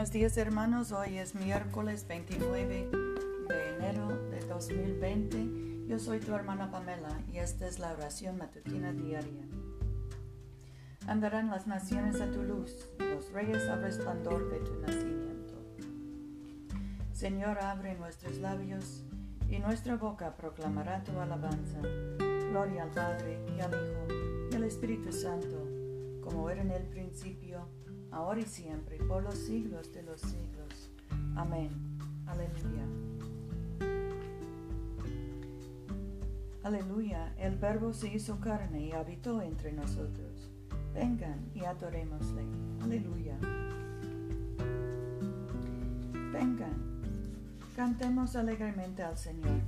Buenos días hermanos, hoy es miércoles 29 de enero de 2020. Yo soy tu hermana Pamela y esta es la oración matutina diaria. Andarán las naciones a tu luz, los reyes al resplandor de tu nacimiento. Señor, abre nuestros labios y nuestra boca proclamará tu alabanza. Gloria al Padre y al Hijo y al Espíritu Santo, en el principio ahora y siempre, por los siglos de los siglos. Amén. Aleluya. Aleluya, el Verbo se hizo carne y habitó entre nosotros. Vengan y adorémosle. Aleluya. Vengan, cantemos alegremente al Señor.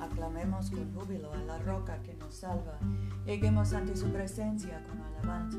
Aclamemos con júbilo a la roca que nos salva. Lleguemos ante su presencia con alabanza,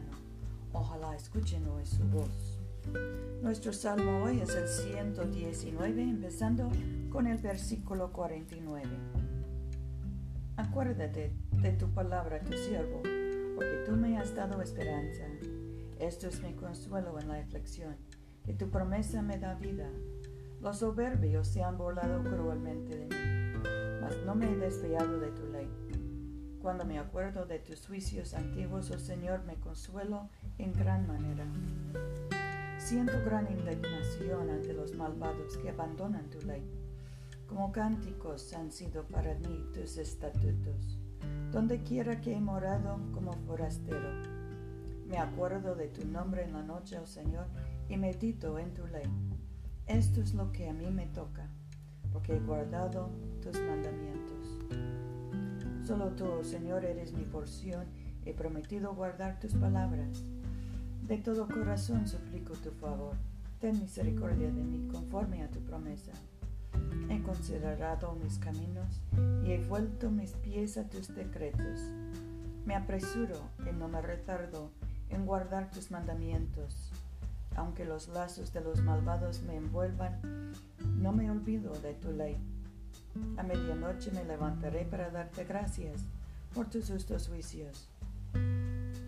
Ojalá escuchen hoy su voz. Nuestro salmo hoy es el 119, empezando con el versículo 49. Acuérdate de tu palabra, tu siervo, porque tú me has dado esperanza. Esto es mi consuelo en la aflicción, que tu promesa me da vida. Los soberbios se han burlado cruelmente de mí, mas no me he desviado de tu ley. Cuando me acuerdo de tus juicios antiguos, oh Señor, me consuelo en gran manera. Siento gran indignación ante los malvados que abandonan tu ley. Como cánticos han sido para mí tus estatutos, donde quiera que he morado como forastero. Me acuerdo de tu nombre en la noche, oh Señor, y medito en tu ley. Esto es lo que a mí me toca, porque he guardado tus mandamientos. Solo tú, oh Señor, eres mi porción, he prometido guardar tus palabras. De todo corazón suplico tu favor. Ten misericordia de mí conforme a tu promesa. He considerado mis caminos y he vuelto mis pies a tus decretos. Me apresuro y no me retardo en guardar tus mandamientos. Aunque los lazos de los malvados me envuelvan, no me olvido de tu ley. A medianoche me levantaré para darte gracias por tus justos juicios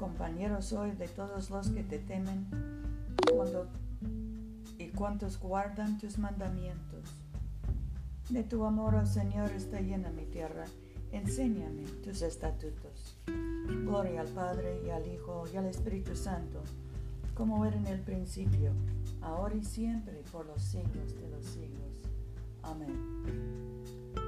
compañero soy de todos los que te temen y cuantos guardan tus mandamientos. De tu amor, oh Señor, está llena mi tierra. Enséñame tus estatutos. Gloria al Padre y al Hijo y al Espíritu Santo, como era en el principio, ahora y siempre, por los siglos de los siglos. Amén.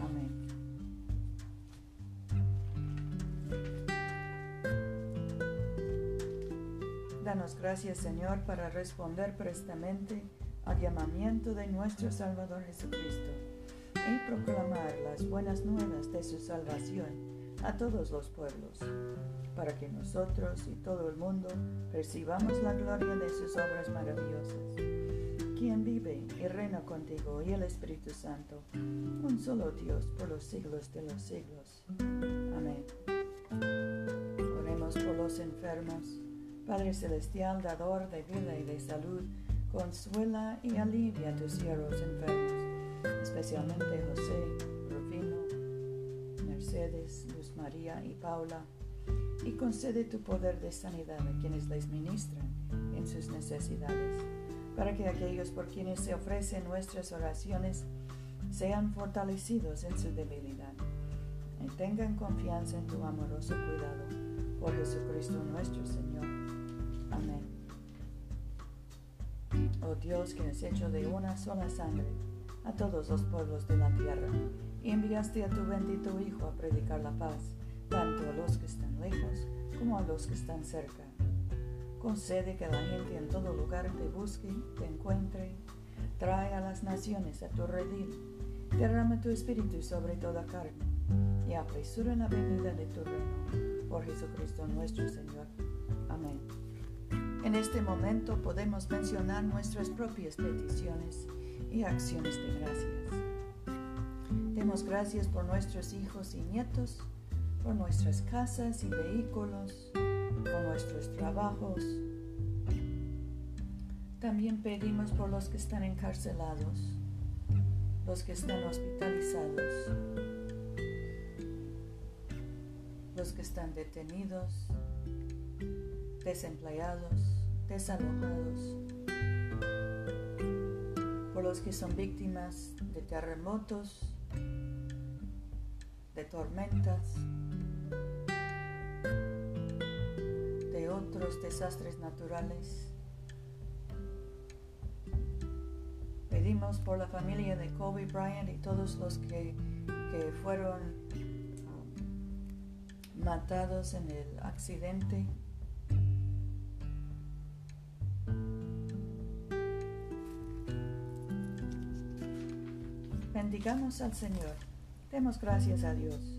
Amén. Danos gracias, Señor, para responder prestamente al llamamiento de nuestro Salvador Jesucristo y proclamar las buenas nuevas de su salvación a todos los pueblos, para que nosotros y todo el mundo recibamos la gloria de sus obras maravillosas. Quien vive y reina contigo y el Espíritu Santo, un solo Dios por los siglos de los siglos. Amén. Oremos por los enfermos Padre Celestial, dador de vida y de salud, consuela y alivia a tus siervos enfermos, especialmente José, Rufino, Mercedes, Luz María y Paula, y concede tu poder de sanidad a quienes les ministran en sus necesidades, para que aquellos por quienes se ofrecen nuestras oraciones sean fortalecidos en su debilidad y tengan confianza en tu amoroso cuidado por Jesucristo nuestro Señor. Amén. oh Dios, que has hecho de una sola sangre a todos los pueblos de la tierra, y enviaste a tu bendito Hijo a predicar la paz, tanto a los que están lejos como a los que están cerca. Concede que la gente en todo lugar te busque, te encuentre, trae a las naciones a tu redil, derrama tu espíritu sobre toda carne, y apresura la venida de tu reino, por Jesucristo nuestro Señor. Amén. En este momento podemos mencionar nuestras propias peticiones y acciones de gracias. Demos gracias por nuestros hijos y nietos, por nuestras casas y vehículos, por nuestros trabajos. También pedimos por los que están encarcelados, los que están hospitalizados, los que están detenidos, desempleados, desalojados, por los que son víctimas de terremotos, de tormentas, otros desastres naturales. Pedimos por la familia de Kobe Bryant y todos los que, que fueron matados en el accidente. Bendigamos al Señor. Demos gracias a Dios.